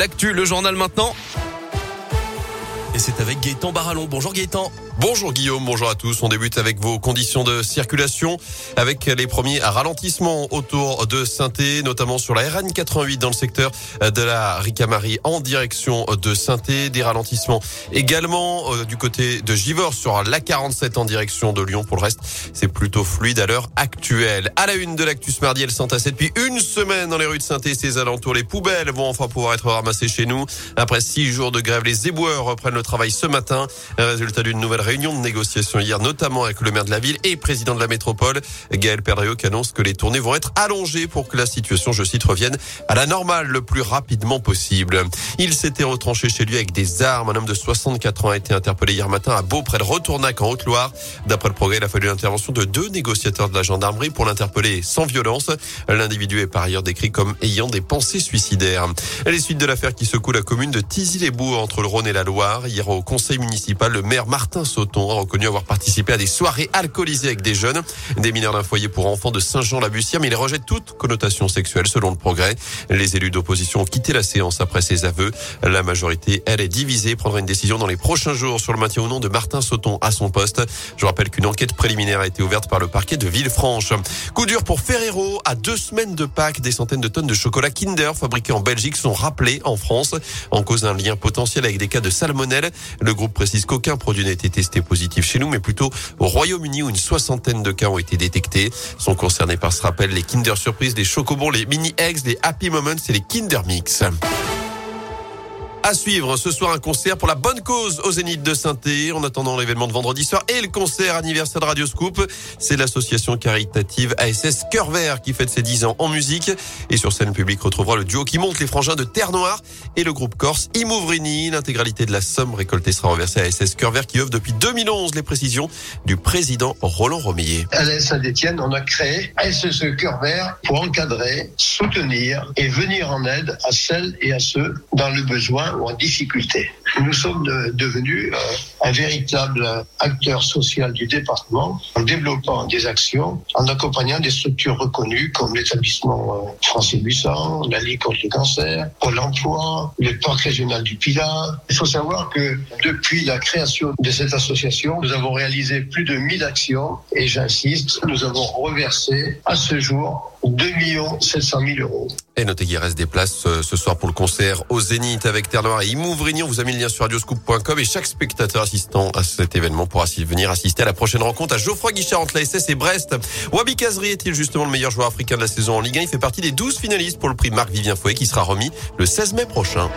L'actu, le journal maintenant. Et c'est avec Gaëtan Barallon. Bonjour Gaëtan. Bonjour Guillaume, bonjour à tous. On débute avec vos conditions de circulation avec les premiers ralentissements autour de saint notamment sur la RN 88 dans le secteur de la Ricamari en direction de saint Des ralentissements également euh, du côté de Givors sur la 47 en direction de Lyon. Pour le reste, c'est plutôt fluide à l'heure actuelle. À la une de l'actus mardi, elle s'entassait depuis une semaine dans les rues de saint et ses alentours. Les poubelles vont enfin pouvoir être ramassées chez nous. Après six jours de grève, les éboueurs reprennent le travail ce matin. Résultat d'une nouvelle réunion de négociation hier, notamment avec le maire de la ville et président de la métropole, Gaël Perdriau, qui annonce que les tournées vont être allongées pour que la situation, je cite, revienne à la normale le plus rapidement possible. Il s'était retranché chez lui avec des armes. Un homme de 64 ans a été interpellé hier matin à Beau, près de Retournac, en Haute-Loire. D'après le progrès, il a fallu l'intervention de deux négociateurs de la gendarmerie pour l'interpeller sans violence. L'individu est par ailleurs décrit comme ayant des pensées suicidaires. Les suites de l'affaire qui secoue la commune de Tizy-les-Boues entre le Rhône et la Loire. Hier au conseil municipal, le maire Martin Sauton a reconnu avoir participé à des soirées alcoolisées avec des jeunes, des mineurs d'un foyer pour enfants de Saint-Jean-la-Bussière, mais il rejette toute connotation sexuelle selon le progrès. Les élus d'opposition ont quitté la séance après ces aveux. La majorité, elle, est divisée, prendra une décision dans les prochains jours sur le maintien ou non de Martin Sauton à son poste. Je rappelle qu'une enquête préliminaire a été ouverte par le parquet de Villefranche. Coup dur pour Ferrero. À deux semaines de Pâques, des centaines de tonnes de chocolat Kinder fabriqués en Belgique sont rappelés en France en cause d'un lien potentiel avec des cas de salmonelle. Le groupe précise qu'aucun produit n'a été testé positif chez nous, mais plutôt au Royaume-Uni où une soixantaine de cas ont été détectés. Sont concernés par ce rappel les Kinder Surprise, les Chocobons, les Mini Eggs, les Happy Moments et les Kinder Mix. À suivre ce soir un concert pour la bonne cause au Zénith de saint En attendant l'événement de vendredi soir et le concert anniversaire de Radio Scoop, c'est l'association caritative ASS Cœur Vert qui fête ses 10 ans en musique. Et sur scène publique retrouvera le duo qui monte les frangins de Terre Noire et le groupe corse Imouvrini. L'intégralité de la somme récoltée sera reversée à ASS Cœur Vert qui œuvre depuis 2011 les précisions du président Roland Romillet. À Saint-Etienne, on a créé ASS Cœur Vert pour encadrer, soutenir et venir en aide à celles et à ceux dans le besoin en difficulté. Nous sommes devenus euh, un véritable acteur social du département en développant des actions, en accompagnant des structures reconnues comme l'établissement euh, français Buisson, la Ligue contre le cancer, Pôle emploi, le parc régional du Pilat. Il faut savoir que depuis la création de cette association, nous avons réalisé plus de 1000 actions et j'insiste, nous avons reversé à ce jour 2 700 000 euros. Et notez reste des euh, ce soir pour le concert au Zénith avec Terre Noire et vous a mis le lien sur radioscoop.com et chaque spectateur à cet événement pourra venir assister à la prochaine rencontre à Geoffroy Guichard entre la SS et Brest. Wabi Kazri est-il justement le meilleur joueur africain de la saison en Ligue 1 Il fait partie des 12 finalistes pour le prix Marc-Vivien Fouet qui sera remis le 16 mai prochain.